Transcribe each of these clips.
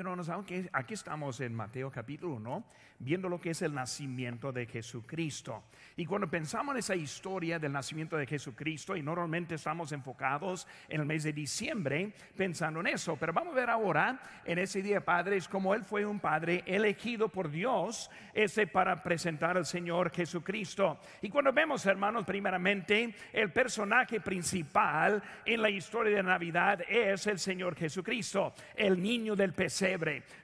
aunque aquí estamos en Mateo capítulo 1, viendo lo que es el nacimiento de Jesucristo. Y cuando pensamos en esa historia del nacimiento de Jesucristo, y normalmente estamos enfocados en el mes de diciembre pensando en eso, pero vamos a ver ahora en ese día, padres, como Él fue un padre elegido por Dios ese para presentar al Señor Jesucristo. Y cuando vemos, hermanos, primeramente, el personaje principal en la historia de Navidad es el Señor Jesucristo, el niño del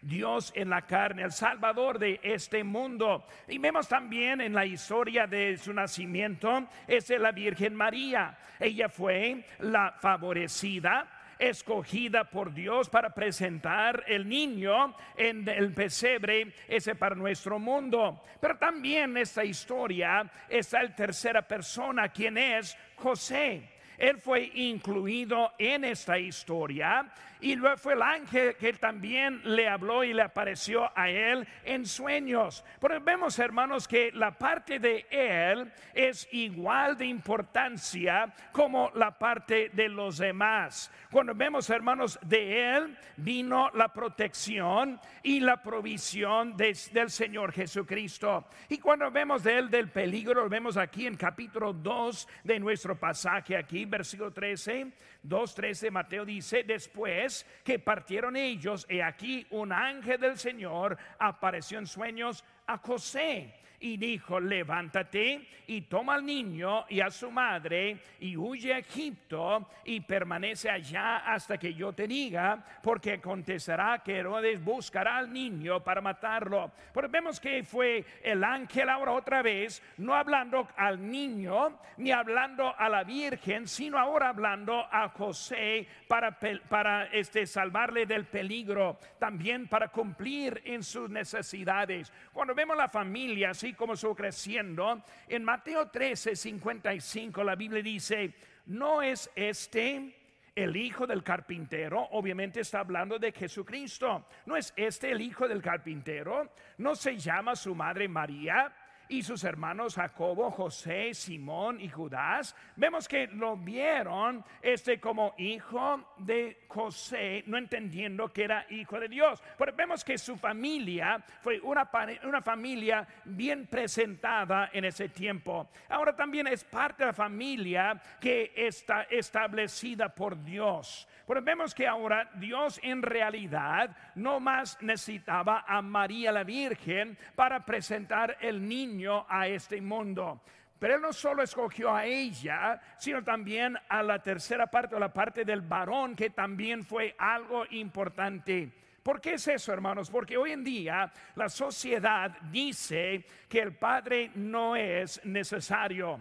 Dios en la carne, el Salvador de este mundo. Y vemos también en la historia de su nacimiento, es la Virgen María. Ella fue la favorecida escogida por Dios para presentar el niño en el pesebre, ese para nuestro mundo. Pero también en esta historia está el tercera persona, quien es José. Él fue incluido en esta historia y luego fue el ángel que también le habló y le apareció a él en sueños. Pero vemos, hermanos, que la parte de él es igual de importancia como la parte de los demás. Cuando vemos, hermanos, de él vino la protección y la provisión del Señor Jesucristo. Y cuando vemos de él del peligro, lo vemos aquí en capítulo 2 de nuestro pasaje aquí, versículo 13 2.13 Mateo dice, después que partieron ellos, he aquí un ángel del Señor apareció en sueños a José y dijo, levántate y toma al niño y a su madre y huye a Egipto y permanece allá hasta que yo te diga, porque acontecerá que Herodes buscará al niño para matarlo. Pero vemos que fue el ángel ahora otra vez, no hablando al niño ni hablando a la Virgen, sino ahora hablando a José para, para este, salvarle del peligro, también para cumplir en sus necesidades. Cuando vemos la familia, como estuvo creciendo, en Mateo 13, 55 la Biblia dice, no es este el hijo del carpintero, obviamente está hablando de Jesucristo. ¿No es este el hijo del carpintero? ¿No se llama su madre María? Y sus hermanos Jacobo, José, Simón y Judas, vemos que lo vieron este como hijo de José, no entendiendo que era hijo de Dios. Pero vemos que su familia fue una, una familia bien presentada en ese tiempo. Ahora también es parte de la familia que está establecida por Dios. Pero vemos que ahora Dios en realidad no más necesitaba a María la Virgen para presentar el niño a este mundo. Pero Él no solo escogió a ella, sino también a la tercera parte, o la parte del varón, que también fue algo importante. ¿Por qué es eso, hermanos? Porque hoy en día la sociedad dice que el padre no es necesario,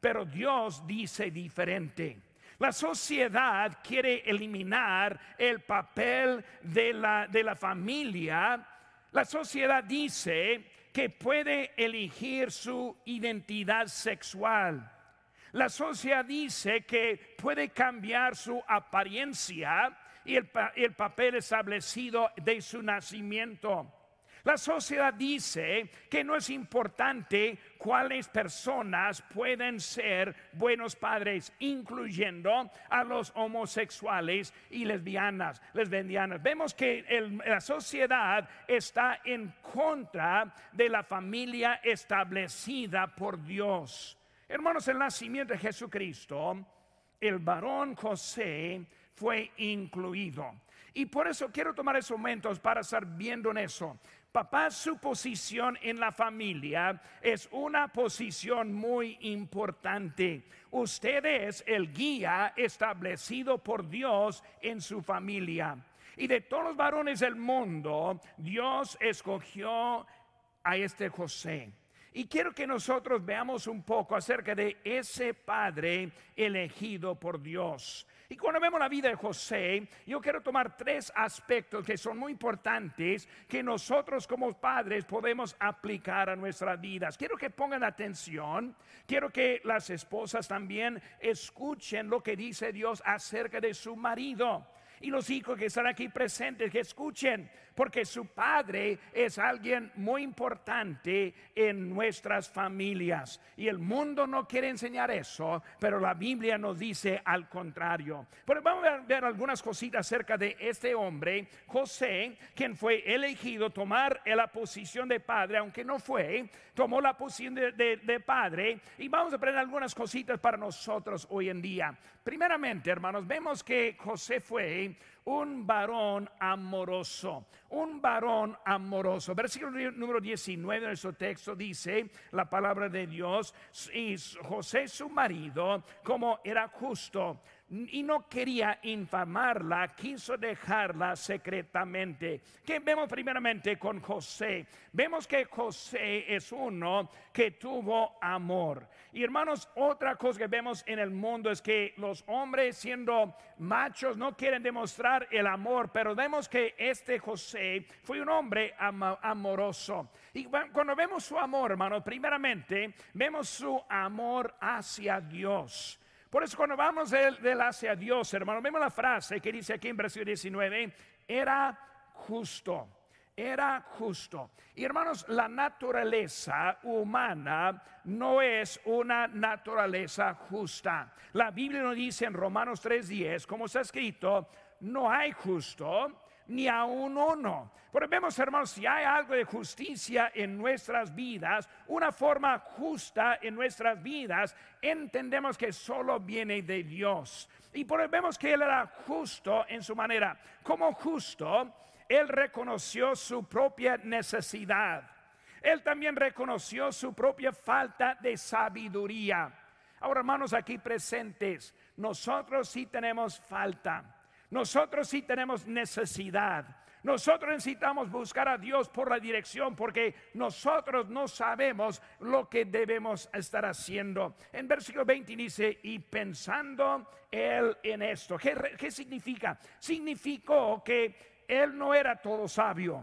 pero Dios dice diferente. La sociedad quiere eliminar el papel de la, de la familia. La sociedad dice que puede elegir su identidad sexual. La sociedad dice que puede cambiar su apariencia y el, el papel establecido de su nacimiento. La sociedad dice que no es importante cuáles personas pueden ser buenos padres, incluyendo a los homosexuales y lesbianas, lesbianas. Vemos que la sociedad está en contra de la familia establecida por Dios. Hermanos, el nacimiento de Jesucristo, el varón José fue incluido. Y por eso quiero tomar esos momentos para estar viendo en eso. Papá, su posición en la familia es una posición muy importante. Usted es el guía establecido por Dios en su familia. Y de todos los varones del mundo, Dios escogió a este José. Y quiero que nosotros veamos un poco acerca de ese padre elegido por Dios. Y cuando vemos la vida de José, yo quiero tomar tres aspectos que son muy importantes que nosotros como padres podemos aplicar a nuestras vidas. Quiero que pongan atención, quiero que las esposas también escuchen lo que dice Dios acerca de su marido. Y los hijos que están aquí presentes, que escuchen, porque su padre es alguien muy importante en nuestras familias. Y el mundo no quiere enseñar eso, pero la Biblia nos dice al contrario. Pero vamos a ver algunas cositas acerca de este hombre, José, quien fue elegido tomar la posición de padre, aunque no fue, tomó la posición de, de padre. Y vamos a aprender algunas cositas para nosotros hoy en día. Primeramente, hermanos, vemos que José fue un varón amoroso, un varón amoroso. Versículo número 19 de nuestro texto dice la palabra de Dios, y José su marido, como era justo, y no quería infamarla, quiso dejarla secretamente. ¿Qué vemos primeramente con José? Vemos que José es uno que tuvo amor. Y hermanos, otra cosa que vemos en el mundo es que los hombres siendo machos no quieren demostrar el amor, pero vemos que este José fue un hombre amoroso. Y cuando vemos su amor, hermanos, primeramente vemos su amor hacia Dios. Por eso cuando vamos del, hacia Dios, hermano, vemos la frase que dice aquí en versículo 19, era justo, era justo. Y hermanos, la naturaleza humana no es una naturaleza justa. La Biblia nos dice en Romanos 3:10, como está escrito, no hay justo ni a un uno. Pero vemos, hermanos, si hay algo de justicia en nuestras vidas, una forma justa en nuestras vidas, entendemos que solo viene de Dios. Y por vemos que Él era justo en su manera. Como justo, Él reconoció su propia necesidad. Él también reconoció su propia falta de sabiduría. Ahora, hermanos, aquí presentes, nosotros sí tenemos falta. Nosotros sí tenemos necesidad. Nosotros necesitamos buscar a Dios por la dirección porque nosotros no sabemos lo que debemos estar haciendo. En versículo 20 dice, y pensando él en esto, ¿qué, qué significa? Significó que él no era todo sabio.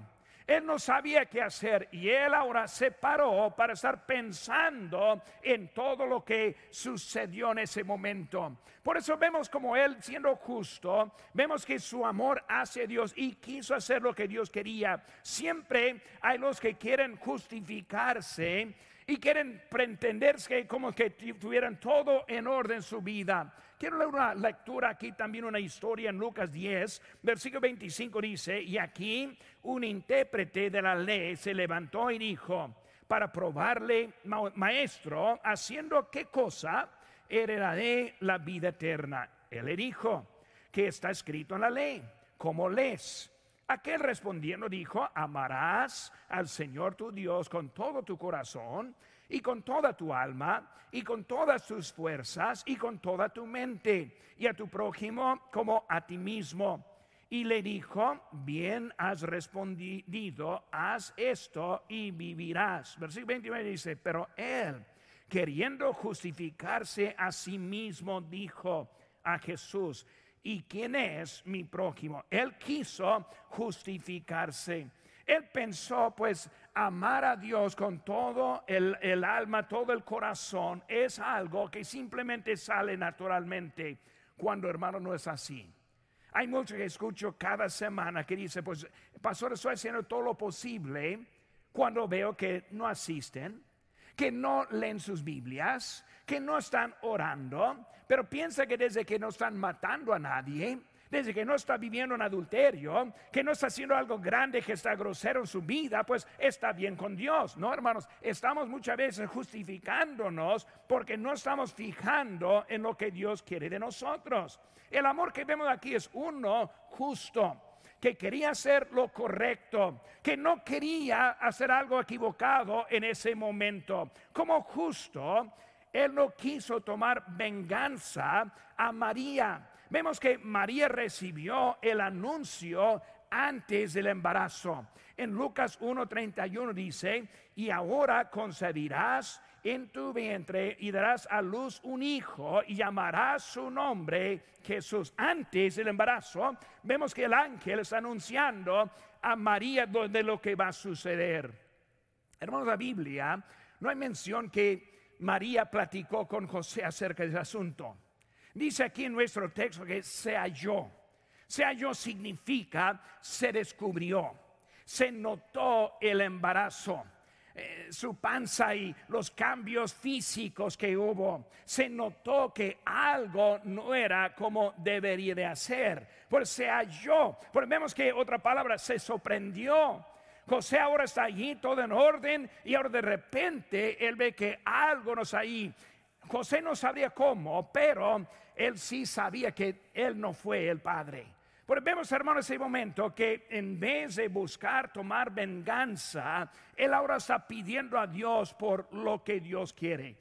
Él no sabía qué hacer y él ahora se paró para estar pensando en todo lo que sucedió en ese momento. Por eso vemos como él siendo justo, vemos que su amor hacia Dios y quiso hacer lo que Dios quería. Siempre hay los que quieren justificarse y quieren pretenderse como que tuvieran todo en orden en su vida. Quiero leer una lectura aquí, también una historia en Lucas 10, versículo 25 dice, y aquí un intérprete de la ley se levantó y dijo, para probarle, maestro, haciendo qué cosa heredaré la vida eterna. Él le dijo, que está escrito en la ley, ¿cómo lees? Aquel respondiendo dijo, amarás al Señor tu Dios con todo tu corazón y con toda tu alma y con todas tus fuerzas y con toda tu mente y a tu prójimo como a ti mismo. Y le dijo, bien has respondido, haz esto y vivirás. Versículo 29 dice, pero él, queriendo justificarse a sí mismo, dijo a Jesús, ¿y quién es mi prójimo? Él quiso justificarse. Él pensó, pues, amar a Dios con todo el, alma, todo el corazón, es algo que simplemente sale naturalmente cuando hermano no es así. Hay muchos que escucho cada semana que dice, pues, pastor, estoy haciendo todo lo posible cuando veo que no asisten, que no leen sus Biblias, que no están orando, pero piensa que desde que no están matando a nadie, desde que no está viviendo en adulterio, que no está haciendo algo grande, que está grosero en su vida, pues está bien con Dios, ¿no, hermanos? Estamos muchas veces justificándonos porque no estamos fijando en lo que Dios quiere de nosotros. El amor que vemos aquí es uno justo que quería hacer lo correcto, que no quería hacer algo equivocado en ese momento. Como justo, él no quiso tomar venganza a María vemos que María recibió el anuncio antes del embarazo. En Lucas 1:31 dice, y ahora concebirás en tu vientre y darás a luz un hijo y llamarás su nombre Jesús. Antes del embarazo, vemos que el ángel está anunciando a María de lo que va a suceder. Hermanos, la Biblia no hay mención que María platicó con José acerca del asunto. Dice aquí en nuestro texto que se halló. Se halló significa se descubrió, se notó el embarazo. Eh, su panza y los cambios físicos que hubo, se notó que algo no era como debería de hacer. Pues se halló, pues vemos que otra palabra se sorprendió. José ahora está allí todo en orden y ahora de repente él ve que algo no está ahí. José no sabría cómo, pero él sí sabía que él no fue el padre. Pero vemos, hermanos, ese momento que en vez de buscar tomar venganza, él ahora está pidiendo a Dios por lo que Dios quiere.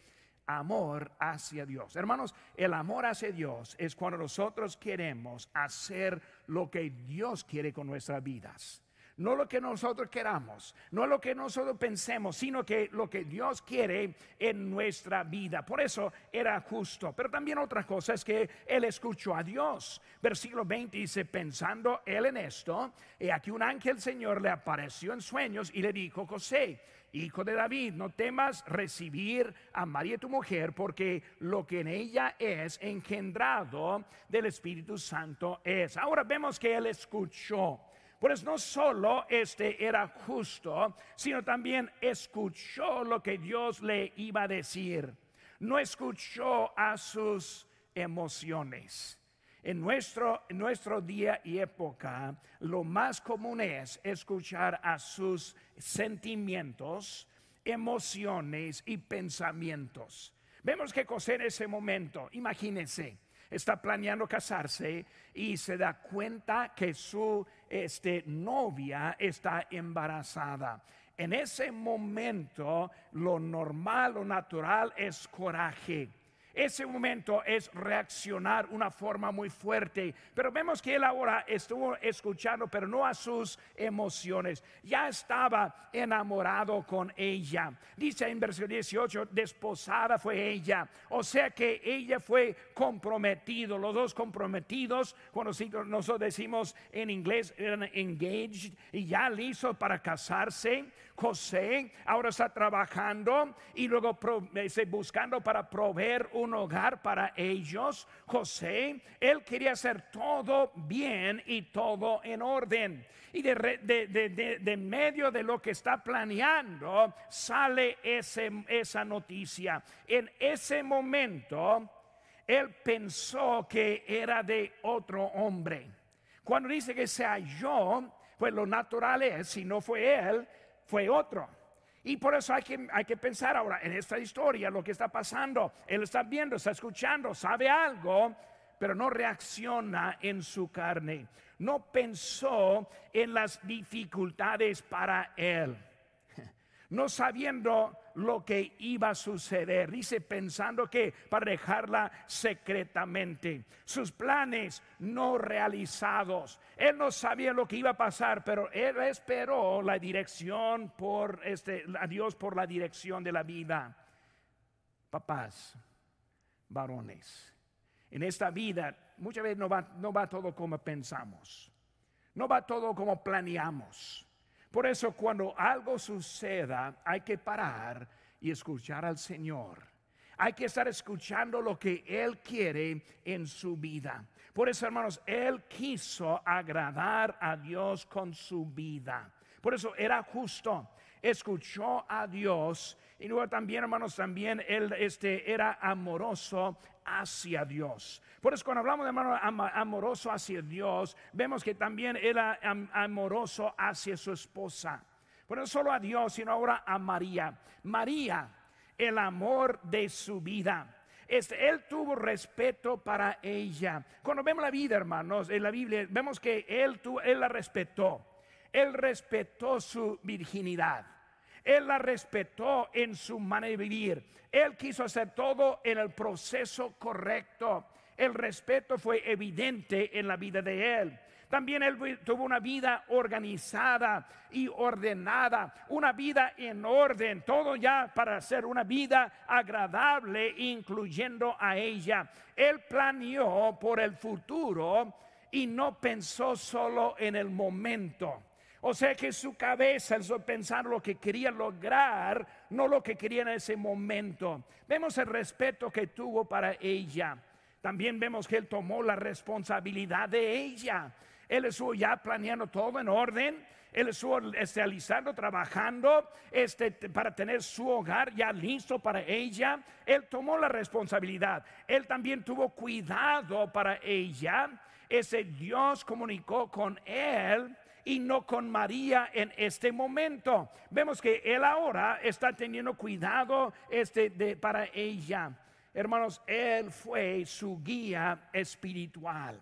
Amor hacia Dios. Hermanos, el amor hacia Dios es cuando nosotros queremos hacer lo que Dios quiere con nuestras vidas no lo que nosotros queramos, no lo que nosotros pensemos, sino que lo que Dios quiere en nuestra vida. Por eso era justo. Pero también otra cosa es que él escuchó a Dios. Versículo 20 dice, pensando él en esto, y aquí un ángel Señor le apareció en sueños y le dijo, José, hijo de David, no temas recibir a María tu mujer, porque lo que en ella es engendrado del Espíritu Santo es. Ahora vemos que él escuchó. Pues no solo este era justo, sino también escuchó lo que Dios le iba a decir. No escuchó a sus emociones. En nuestro, en nuestro día y época, lo más común es escuchar a sus sentimientos, emociones y pensamientos. Vemos que José en ese momento, imagínense, está planeando casarse y se da cuenta que su este, novia está embarazada. En ese momento lo normal, lo natural es coraje ese momento es reaccionar una forma muy fuerte. Pero vemos que él ahora estuvo escuchando, pero no a sus emociones. Ya estaba enamorado con ella. Dice en versículo 18, desposada fue ella. O sea que ella fue comprometido. Los dos comprometidos, cuando nosotros decimos en inglés, eran engaged y ya listo para casarse. José ahora está trabajando y luego buscando para proveer un hogar para ellos. José, él quería hacer todo bien y todo en orden. Y de, medio de lo que está planeando sale ese, esa noticia. En ese momento, él pensó que era de otro hombre. Cuando dice que se halló, pues lo natural es, si no fue él, fue otro. Y por eso hay que, hay que pensar ahora en esta historia, lo que está pasando. Él está viendo, está escuchando, sabe algo, pero no reacciona en su carne. No pensó en las dificultades para él. No sabiendo lo que iba a suceder. Dice pensando que para dejarla secretamente. Sus planes no realizados. Él no sabía lo que iba a pasar, pero él esperó la dirección por este, a Dios por la dirección de la vida. Papás, varones, en esta vida muchas veces no va, no va todo como pensamos. No va todo como planeamos. Por eso cuando algo suceda hay que parar y escuchar al Señor. Hay que estar escuchando lo que Él quiere en su vida. Por eso, hermanos, Él quiso agradar a Dios con su vida. Por eso era justo. Escuchó a Dios y luego también, hermanos, también él este, era amoroso hacia Dios. Por eso cuando hablamos de hermano amoroso hacia Dios, vemos que también era amoroso hacia su esposa. Pero no solo a Dios, sino ahora a María. María, el amor de su vida. Este, él tuvo respeto para ella. Cuando vemos la vida, hermanos, en la Biblia, vemos que él, él la respetó. Él respetó su virginidad. Él la respetó en su manera de vivir. Él quiso hacer todo en el proceso correcto. El respeto fue evidente en la vida de él. También él tuvo una vida organizada y ordenada, una vida en orden, todo ya para hacer una vida agradable, incluyendo a ella. Él planeó por el futuro y no pensó solo en el momento. O sea que su cabeza hizo pensar lo que quería lograr, no lo que quería en ese momento. Vemos el respeto que tuvo para ella. También vemos que él tomó la responsabilidad de ella. Él estuvo ya planeando todo en orden. Él estuvo este, trabajando este, para tener su hogar ya listo para ella. Él tomó la responsabilidad. Él también tuvo cuidado para ella. Ese Dios comunicó con él y no con María en este momento. Vemos que él ahora está teniendo cuidado este, de, para ella. Hermanos, él fue su guía espiritual.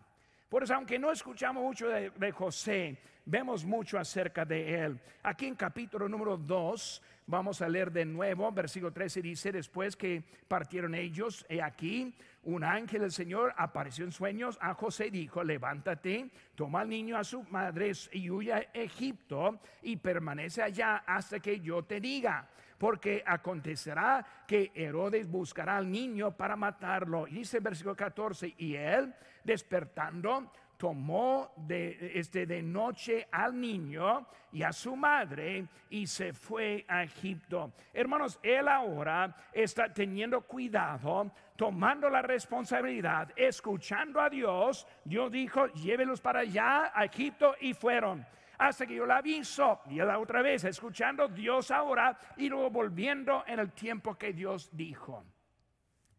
Por eso, aunque no escuchamos mucho de, de José, vemos mucho acerca de él. Aquí en capítulo número 2 Vamos a leer de nuevo, versículo 13 dice, después que partieron ellos, he aquí, un ángel del Señor apareció en sueños a José y dijo, levántate, toma al niño a su madre y huya a Egipto y permanece allá hasta que yo te diga. Porque acontecerá que Herodes buscará al niño para matarlo. Y dice versículo 14, y él despertando tomó de, este, de noche al niño y a su madre y se fue a Egipto. Hermanos, él ahora está teniendo cuidado, tomando la responsabilidad, escuchando a Dios. Dios dijo, llévelos para allá a Egipto y fueron. Hasta que yo la aviso y la otra vez escuchando Dios ahora y luego volviendo en el tiempo que Dios dijo.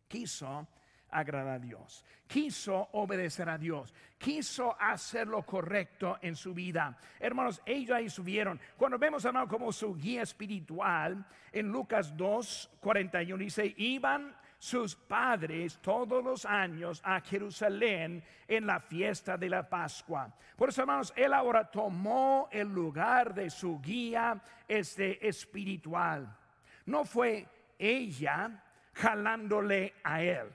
Quiso agradar a Dios, quiso obedecer a Dios, quiso hacer lo correcto en su vida. Hermanos, ellos ahí subieron. Cuando vemos, hermano, como su guía espiritual, en Lucas 2, 41 dice, iban sus padres todos los años a Jerusalén en la fiesta de la Pascua. Por eso, hermanos, él ahora tomó el lugar de su guía este, espiritual. No fue ella jalándole a él.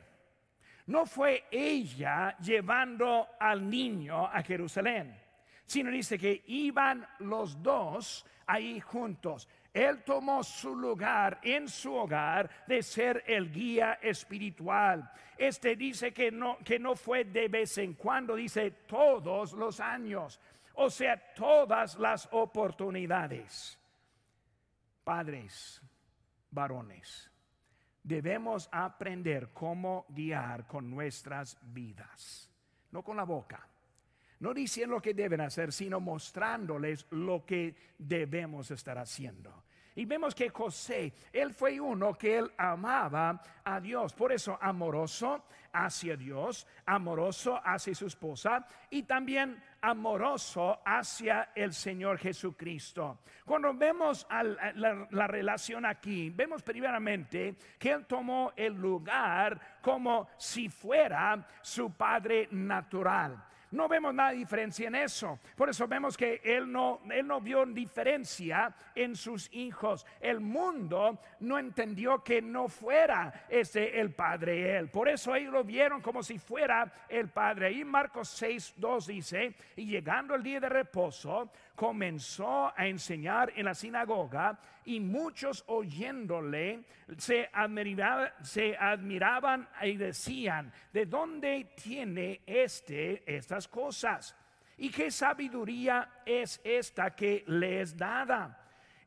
No fue ella llevando al niño a Jerusalén, sino dice que iban los dos ahí juntos. Él tomó su lugar en su hogar de ser el guía espiritual. Este dice que no, que no fue de vez en cuando, dice todos los años, o sea, todas las oportunidades. Padres, varones debemos aprender cómo guiar con nuestras vidas, no con la boca. No diciendo lo que deben hacer, sino mostrándoles lo que debemos estar haciendo. Y vemos que José, él fue uno que él amaba a Dios. Por eso amoroso hacia Dios, amoroso hacia su esposa y también amoroso hacia el Señor Jesucristo. Cuando vemos la, la, relación aquí, vemos primeramente que Él tomó el lugar como si fuera su Padre natural. No vemos nada de diferencia en eso. Por eso vemos que él no, él no vio diferencia en sus hijos. El mundo no entendió que no fuera ese el Padre él. Por eso ellos lo vieron como si fuera el Padre. Y Marcos 6, 2 dice, y llegando el día de reposo, comenzó a enseñar en la sinagoga y muchos oyéndole se, se admiraban y decían, ¿de dónde tiene este estas cosas? ¿Y qué sabiduría es esta que le es dada?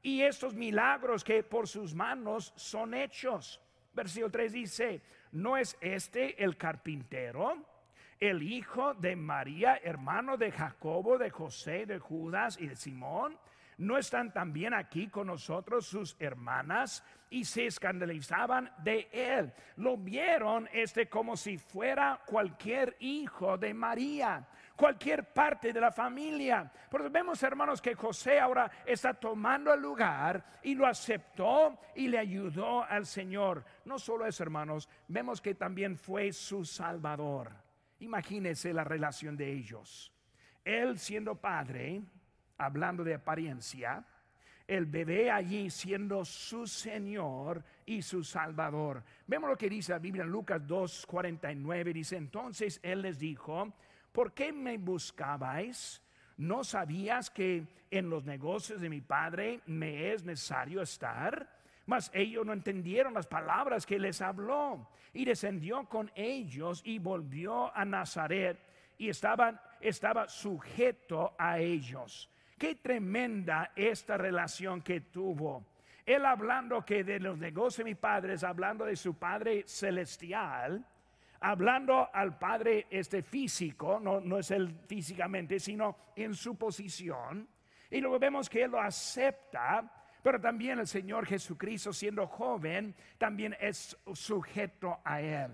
Y estos milagros que por sus manos son hechos. Versículo 3 dice, ¿no es este el carpintero? El hijo de María, hermano de Jacobo, de José, de Judas y de Simón. ¿No están también aquí con nosotros sus hermanas? Y se escandalizaban de él. Lo vieron este como si fuera cualquier hijo de María, cualquier parte de la familia. Porque vemos, hermanos, que José ahora está tomando el lugar y lo aceptó y le ayudó al Señor. No solo eso, hermanos, vemos que también fue su Salvador. Imagínense la relación de ellos. Él siendo padre, hablando de apariencia, el bebé allí siendo su Señor y su Salvador. Vemos lo que dice la Biblia en Lucas 2:49. Dice, entonces Él les dijo, ¿por qué me buscabais? ¿No sabías que en los negocios de mi Padre me es necesario estar? Mas ellos no entendieron las palabras que les habló. Y descendió con ellos y volvió a Nazaret y estaban, estaba sujeto a ellos. Qué tremenda esta relación que tuvo. Él hablando que de los negocios de mi padre, hablando de su Padre celestial, hablando al Padre este físico, no, no es él físicamente, sino en su posición. Y luego vemos que él lo acepta, pero también el Señor Jesucristo siendo joven, también es sujeto a él.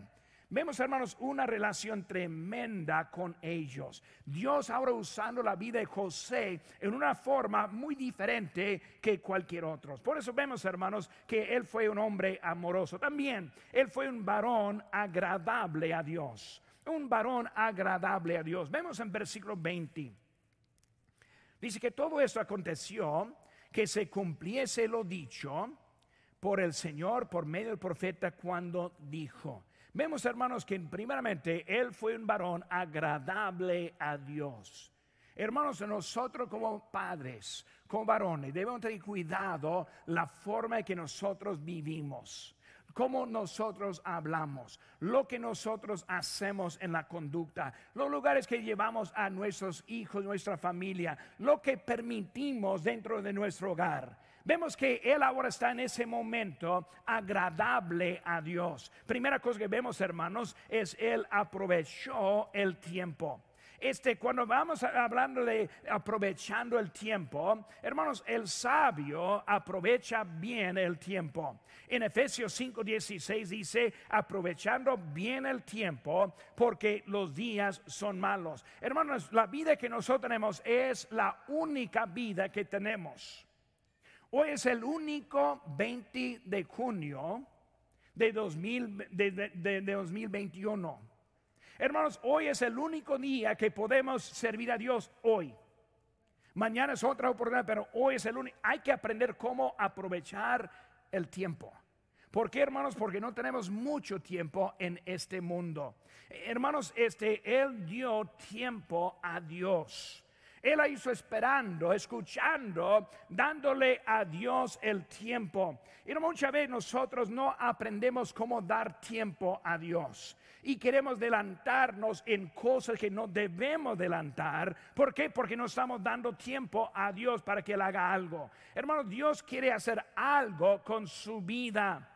Vemos, hermanos, una relación tremenda con ellos. Dios ahora usando la vida de José en una forma muy diferente que cualquier otro. Por eso vemos, hermanos, que él fue un hombre amoroso. También él fue un varón agradable a Dios. Un varón agradable a Dios. Vemos en versículo 20. Dice que todo esto aconteció, que se cumpliese lo dicho por el Señor por medio del profeta cuando dijo Vemos, hermanos, que primeramente Él fue un varón agradable a Dios. Hermanos, nosotros como padres, como varones, debemos tener cuidado la forma en que nosotros vivimos cómo nosotros hablamos, lo que nosotros hacemos en la conducta, los lugares que llevamos a nuestros hijos, nuestra familia, lo que permitimos dentro de nuestro hogar. Vemos que él ahora está en ese momento agradable a Dios. Primera cosa que vemos, hermanos, es él aprovechó el tiempo. Este, cuando vamos hablando de aprovechando el tiempo, hermanos, el sabio aprovecha bien el tiempo. En Efesios 5:16 dice, aprovechando bien el tiempo, porque los días son malos. Hermanos, la vida que nosotros tenemos es la única vida que tenemos. Hoy es el único 20 de junio de, 2021. Hermanos, hoy es el único día que podemos servir a Dios hoy. Mañana es otra oportunidad, pero hoy es el único. Hay que aprender cómo aprovechar el tiempo. ¿Por qué, hermanos? Porque no tenemos mucho tiempo en este mundo. Hermanos, este, Él dio tiempo a Dios. Él la hizo esperando, escuchando, dándole a Dios el tiempo. Y muchas veces nosotros no aprendemos cómo dar tiempo a Dios. Y queremos adelantarnos en cosas que no debemos adelantar. ¿Por qué? Porque no estamos dando tiempo a Dios para que Él haga algo. Hermano, Dios quiere hacer algo con su vida.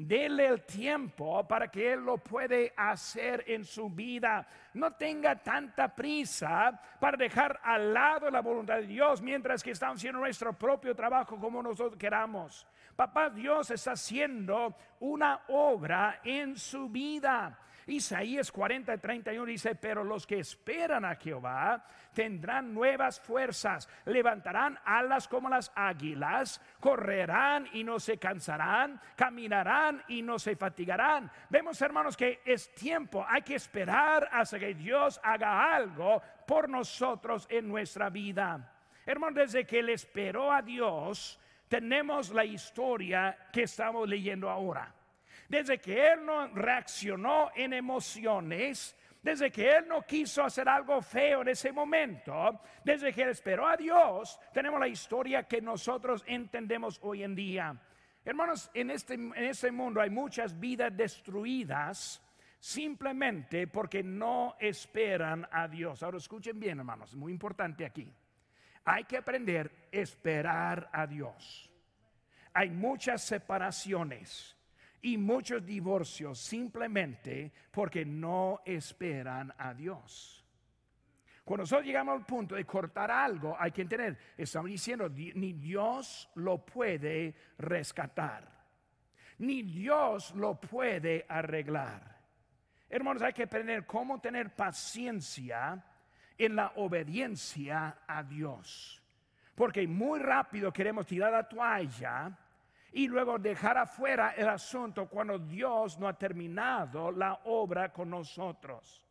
Dele el tiempo para que Él lo puede hacer en su vida. No tenga tanta prisa para dejar al lado la voluntad de Dios mientras que estamos haciendo nuestro propio trabajo como nosotros queramos. Papá Dios está haciendo una obra en su vida. Isaías 40, 31 dice, pero los que esperan a Jehová tendrán nuevas fuerzas, levantarán alas como las águilas, correrán y no se cansarán, caminarán y no se fatigarán. Vemos hermanos que es tiempo, hay que esperar hasta que Dios haga algo por nosotros en nuestra vida. Hermanos, desde que Él esperó a Dios, tenemos la historia que estamos leyendo ahora. Desde que Él no reaccionó en emociones, desde que Él no quiso hacer algo feo en ese momento, desde que Él esperó a Dios, tenemos la historia que nosotros entendemos hoy en día. Hermanos, en este, en este mundo hay muchas vidas destruidas simplemente porque no esperan a Dios. Ahora escuchen bien, hermanos, muy importante aquí. Hay que aprender a esperar a Dios. Hay muchas separaciones y muchos divorcios simplemente porque no esperan a Dios. Cuando nosotros llegamos al punto de cortar algo, hay que entender, estamos diciendo, ni Dios lo puede rescatar, ni Dios lo puede arreglar. Hermanos, hay que aprender cómo tener paciencia en la obediencia a Dios. Porque muy rápido queremos tirar la toalla y luego dejar afuera el asunto cuando Dios no ha terminado la obra con nosotros.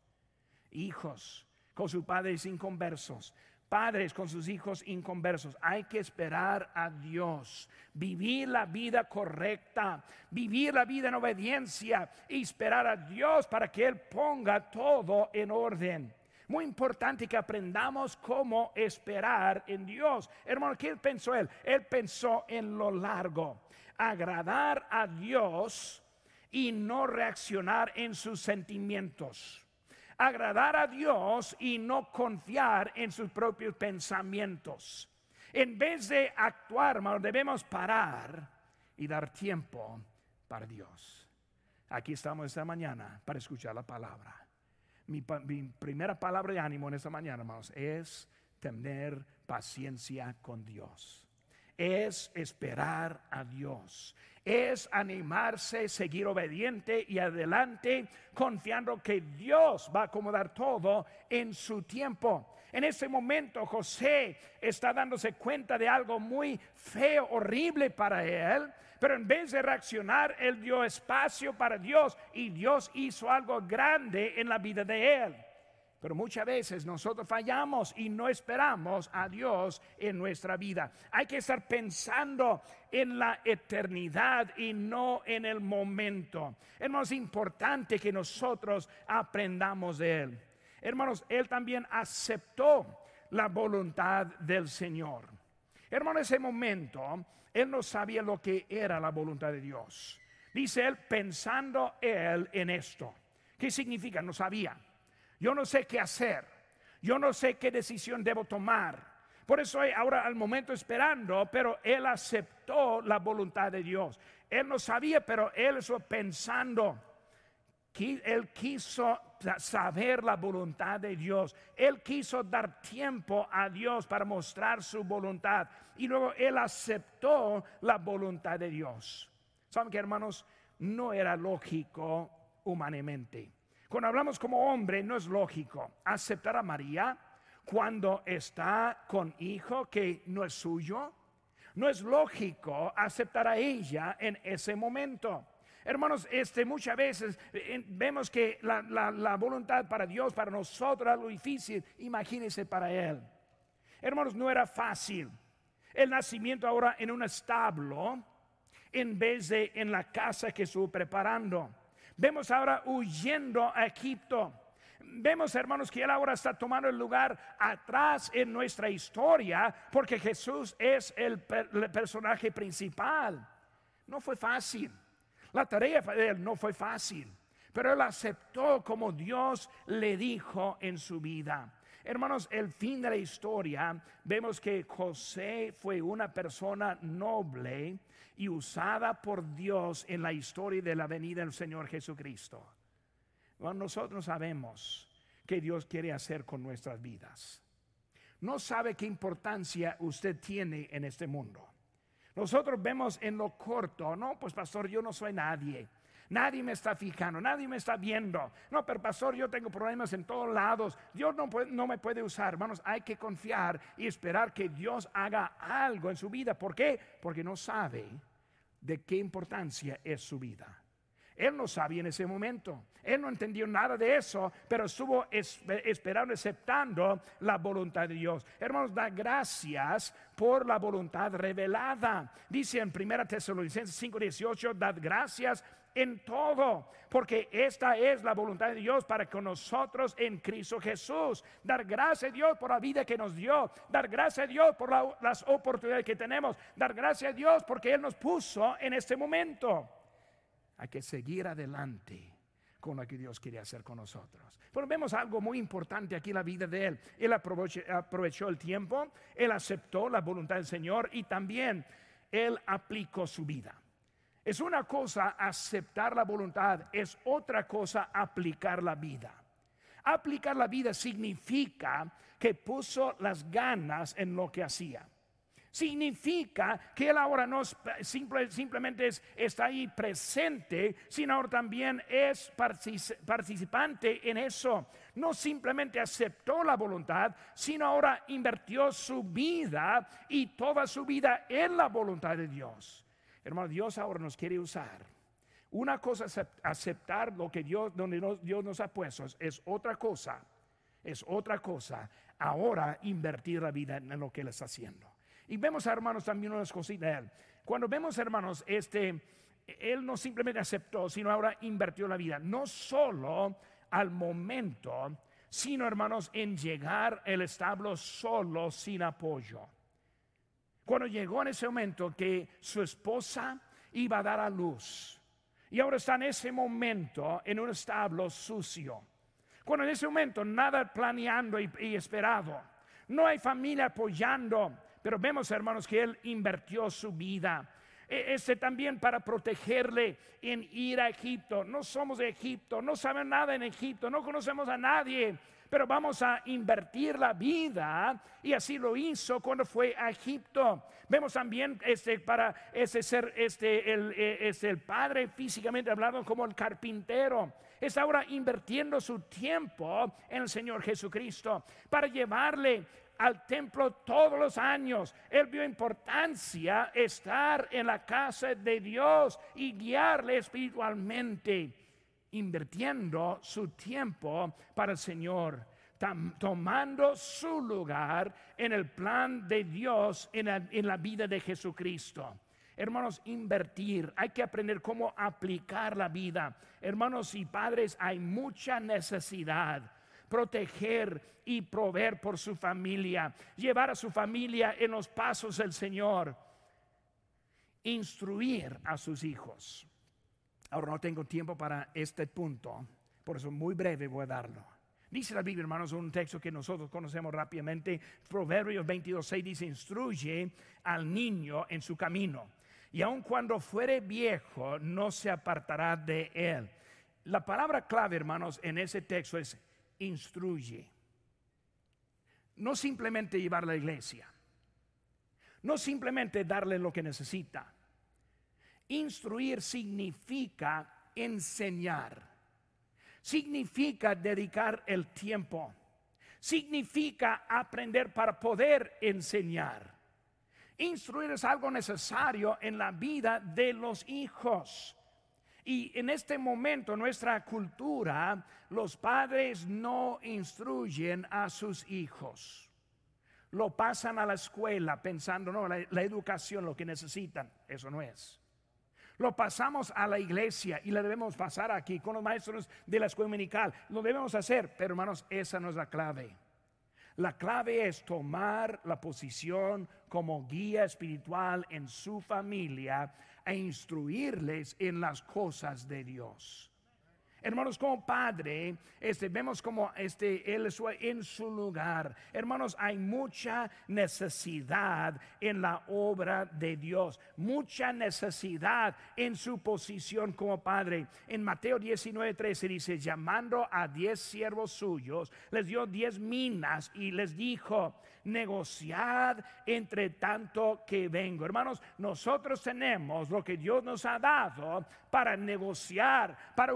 Hijos con sus padres inconversos, padres con sus hijos inconversos. Hay que esperar a Dios, vivir la vida correcta, vivir la vida en obediencia y esperar a Dios para que Él ponga todo en orden. Muy importante que aprendamos cómo esperar en Dios. Hermano, ¿qué pensó él? Él pensó en lo largo. Agradar a Dios y no reaccionar en sus sentimientos. Agradar a Dios y no confiar en sus propios pensamientos. En vez de actuar, hermano, debemos parar y dar tiempo para Dios. Aquí estamos esta mañana para escuchar la palabra. Mi, primera palabra de ánimo en esta mañana, hermanos, es tener paciencia con Dios. Es esperar a Dios. Es animarse, seguir obediente y adelante, confiando que Dios va a acomodar todo en su tiempo. En ese momento José está dándose cuenta de algo muy feo, horrible para él, pero en vez de reaccionar, él dio espacio para Dios y Dios hizo algo grande en la vida de él. Pero muchas veces nosotros fallamos y no esperamos a Dios en nuestra vida. Hay que estar pensando en la eternidad y no en el momento. Es más importante que nosotros aprendamos de Él. Hermanos, Él también aceptó la voluntad del Señor. Hermano, en ese momento, Él no sabía lo que era la voluntad de Dios. Dice Él, pensando Él en esto. ¿Qué significa? No sabía. Yo no sé qué hacer. Yo no sé qué decisión debo tomar. Por eso ahora al momento esperando, pero él aceptó la voluntad de Dios. Él no sabía, pero él estuvo pensando. Él quiso saber la voluntad de Dios. Él quiso dar tiempo a Dios para mostrar su voluntad. Y luego él aceptó la voluntad de Dios. ¿Saben que hermanos? No era lógico humanamente. Cuando hablamos como hombre, no es lógico aceptar a María cuando está con hijo que no es suyo. No es lógico aceptar a ella en ese momento. Hermanos, este, muchas veces eh, vemos que la, la, voluntad para Dios, para nosotros, es lo difícil. Imagínense para Él. Hermanos, no era fácil. El nacimiento ahora en un establo en vez de en la casa que estuvo preparando. Vemos ahora huyendo a Egipto. Vemos, hermanos, que Él ahora está tomando el lugar atrás en nuestra historia porque Jesús es el, personaje principal. No fue fácil. La tarea de Él no fue fácil, pero Él aceptó como Dios le dijo en su vida. Hermanos, el fin de la historia, vemos que José fue una persona noble y usada por Dios en la historia de la venida del Señor Jesucristo. nosotros sabemos que Dios quiere hacer con nuestras vidas. No sabe qué importancia usted tiene en este mundo. Nosotros vemos en lo corto, no, pues pastor, yo no soy nadie. Nadie me está fijando, nadie me está viendo. No, pero pastor, yo tengo problemas en todos lados. Dios no, no me puede usar. Hermanos, hay que confiar y esperar que Dios haga algo en su vida. ¿Por qué? Porque no sabe de qué importancia es su vida. Él no sabía en ese momento. Él no entendió nada de eso, pero estuvo esperando, aceptando la voluntad de Dios. Hermanos, da gracias por la voluntad revelada. Dice en 1 Tesalonicenses 5:18, dad gracias en todo, porque esta es la voluntad de Dios para con nosotros en Cristo Jesús. Dar gracias a Dios por la vida que nos dio, dar gracias a Dios por las oportunidades que tenemos, dar gracias a Dios porque Él nos puso en este momento. Hay que seguir adelante con lo que Dios quiere hacer con nosotros. Pero vemos algo muy importante aquí en la vida de Él. Él aprovechó el tiempo, Él aceptó la voluntad del Señor y también Él aplicó su vida. Es una cosa aceptar la voluntad, es otra cosa aplicar la vida. Aplicar la vida significa que puso las ganas en lo que hacía. Significa que él ahora no simplemente está ahí presente, sino ahora también es participante en eso. No simplemente aceptó la voluntad, sino ahora invirtió su vida y toda su vida en la voluntad de Dios. Hermano, Dios ahora nos quiere usar. Una cosa es aceptar lo que Dios, donde Dios nos ha puesto, es otra cosa, es otra cosa. Ahora invertir la vida en lo que Él está haciendo. Y vemos, hermanos, también unas cositas de Él. Cuando vemos, hermanos, este, Él no simplemente aceptó, sino ahora invirtió la vida. No solo al momento, sino, hermanos, en llegar el establo solo, sin apoyo. Cuando llegó en ese momento que su esposa iba a dar a luz. Y ahora está en ese momento en un establo sucio. Cuando en ese momento nada planeando y, y esperado. No hay familia apoyando. Pero vemos, hermanos, que él invirtió su vida. E, este también para protegerle en ir a Egipto. No somos de Egipto, no saben nada en Egipto, no conocemos a nadie, pero vamos a invertir la vida y así lo hizo cuando fue a Egipto. Vemos también este para ese ser este el, e, el padre físicamente hablando como el carpintero. Está ahora invirtiendo su tiempo en el Señor Jesucristo para llevarle al templo todos los años. Él vio importancia estar en la casa de Dios y guiarle espiritualmente, invirtiendo su tiempo para el Señor, tomando su lugar en el plan de Dios en la, en la vida de Jesucristo. Hermanos, invertir, hay que aprender cómo aplicar la vida. Hermanos y padres, hay mucha necesidad proteger y proveer por su familia, llevar a su familia en los pasos del Señor, instruir a sus hijos. Ahora no tengo tiempo para este punto, por eso muy breve voy a darlo. Dice la Biblia, hermanos, un texto que nosotros conocemos rápidamente, Proverbios 22.6 dice, instruye al niño en su camino, y aun cuando fuere viejo, no se apartará de él. La palabra clave, hermanos, en ese texto es instruye. No simplemente llevar a la iglesia. No simplemente darle lo que necesita. Instruir significa enseñar. Significa dedicar el tiempo. Significa aprender para poder enseñar. Instruir es algo necesario en la vida de los hijos. Y en este momento, nuestra cultura, los padres no instruyen a sus hijos. Lo pasan a la escuela pensando, no, la, la educación, lo que necesitan. Eso no es. Lo pasamos a la iglesia y le debemos pasar aquí con los maestros de la escuela dominical. Lo debemos hacer, pero hermanos, esa no es la clave. La clave es tomar la posición como guía espiritual en su familia e instruirles en las cosas de Dios. Hermanos, como padre, este, vemos como este, él en su lugar. Hermanos, hay mucha necesidad en la obra de Dios, mucha necesidad en su posición como padre. En Mateo 19, 13 dice, llamando a diez siervos suyos, les dio diez minas y les dijo, negociad entre tanto que vengo. Hermanos, nosotros tenemos lo que Dios nos ha dado para negociar, para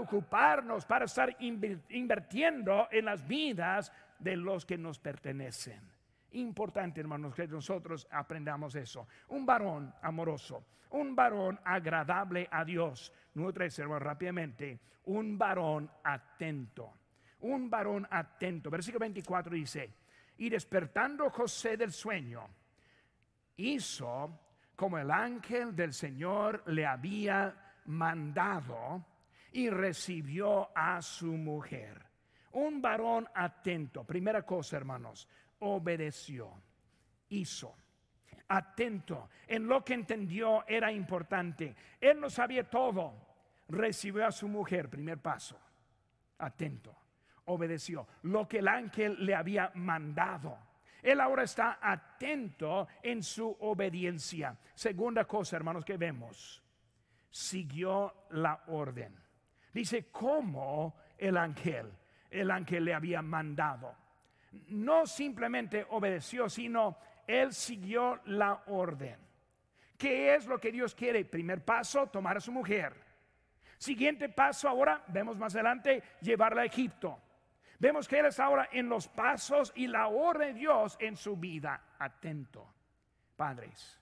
para estar invirtiendo en las vidas de los que nos pertenecen. Importante, hermanos, que nosotros aprendamos eso. Un varón amoroso, un varón agradable a Dios. Número tres, rápidamente, un varón atento. Un varón atento. Versículo 24 dice, y despertando José del sueño, hizo como el ángel del Señor le había mandado y recibió a su mujer. Un varón atento. Primera cosa, hermanos, obedeció, hizo. Atento en lo que entendió era importante. Él no sabía todo. Recibió a su mujer, primer paso. Atento obedeció lo que el ángel le había mandado. Él ahora está atento en su obediencia. Segunda cosa, hermanos, que vemos, siguió la orden. Dice, ¿cómo el ángel? El ángel le había mandado. No simplemente obedeció, sino él siguió la orden. ¿Qué es lo que Dios quiere? Primer paso, tomar a su mujer. Siguiente paso, ahora vemos más adelante, llevarla a Egipto. Vemos que Él es ahora en los pasos y la orden de Dios en su vida. Atento. Padres,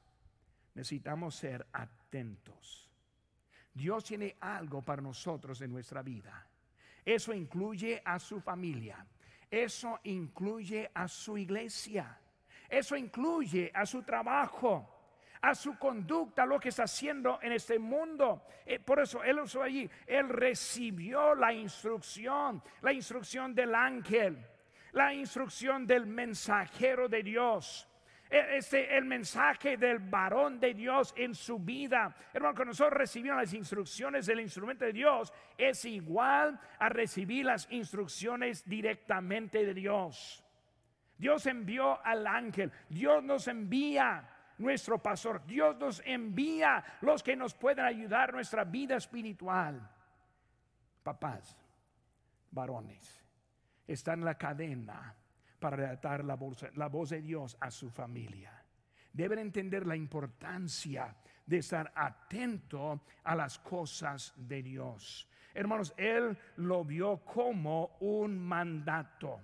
necesitamos ser atentos. Dios tiene algo para nosotros en nuestra vida. Eso incluye a su familia. Eso incluye a su iglesia. Eso incluye a su trabajo a su conducta, lo que está haciendo en este mundo. Eh, por eso él usó allí, él recibió la instrucción, la instrucción del ángel, la instrucción del mensajero de Dios. Este, el mensaje del varón de Dios en su vida. Hermano, cuando nosotros recibimos las instrucciones del instrumento de Dios, es igual a recibir las instrucciones directamente de Dios. Dios envió al ángel, Dios nos envía nuestro pastor. Dios nos envía los que nos pueden ayudar nuestra vida espiritual. Papás, varones, están en la cadena para dar la voz, la voz de Dios a su familia. Deben entender la importancia de estar atento a las cosas de Dios. Hermanos, Él lo vio como un mandato,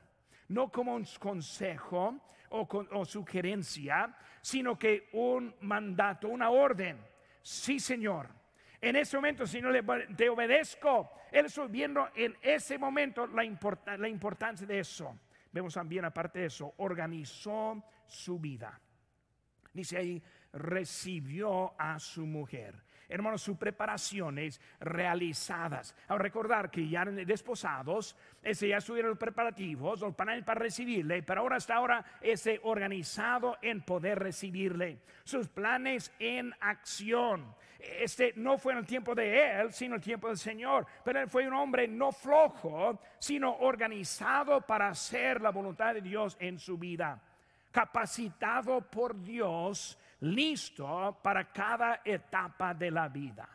no como un consejo o, sugerencia, sino que un mandato, una orden. Sí, Señor. En ese momento, le, te obedezco, Él está viendo en ese momento la importancia de eso. Vemos también, aparte de eso, organizó su vida. Dice ahí, recibió a su mujer. Hermanos, sus preparaciones realizadas. A recordar que ya desposados, ese ya estuvieron los preparativos, los paneles para recibirle, pero ahora hasta ahora ese organizado en poder recibirle. Sus planes en acción. Este no fue en el tiempo de él, sino el tiempo del Señor. Pero él fue un hombre no flojo, sino organizado para hacer la voluntad de Dios en su vida. Capacitado por Dios listo para cada etapa de la vida.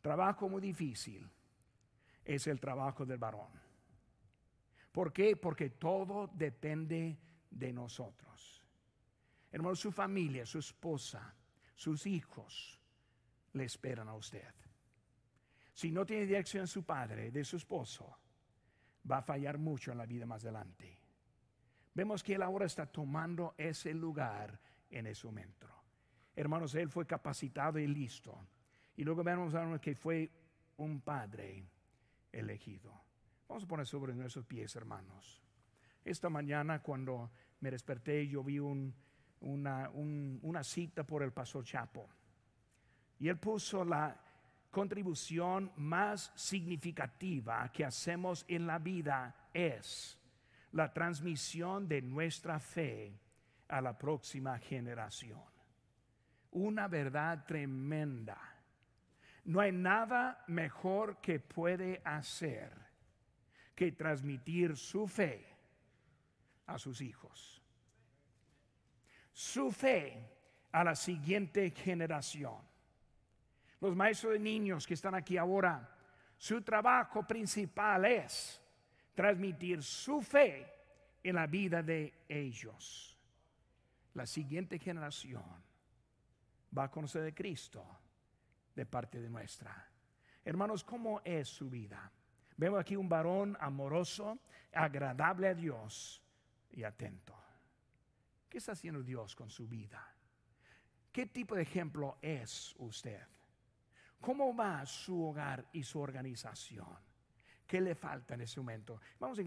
Trabajo muy difícil es el trabajo del varón. ¿Por qué? Porque todo depende de nosotros. Hermano, su familia, su esposa, sus hijos le esperan a usted. Si no tiene dirección de su padre, de su esposo, va a fallar mucho en la vida más adelante. Vemos que él ahora está tomando ese lugar en ese momento. Hermanos, él fue capacitado y listo. Y luego vemos que fue un padre elegido. Vamos a poner sobre nuestros pies, hermanos. Esta mañana cuando me desperté, yo vi una, una cita por el pastor Chapo. Y él puso la contribución más significativa que hacemos en la vida es la transmisión de nuestra fe a la próxima generación. Una verdad tremenda. No hay nada mejor que puede hacer que transmitir su fe a sus hijos. Su fe a la siguiente generación. Los maestros de niños que están aquí ahora, su trabajo principal es transmitir su fe en la vida de ellos la siguiente generación va a conocer de Cristo de parte de nuestra. Hermanos, ¿cómo es su vida? Vemos aquí un varón amoroso, agradable a Dios y atento. ¿Qué está haciendo Dios con su vida? ¿Qué tipo de ejemplo es usted? ¿Cómo va su hogar y su organización? ¿Qué le falta en ese momento? Vamos a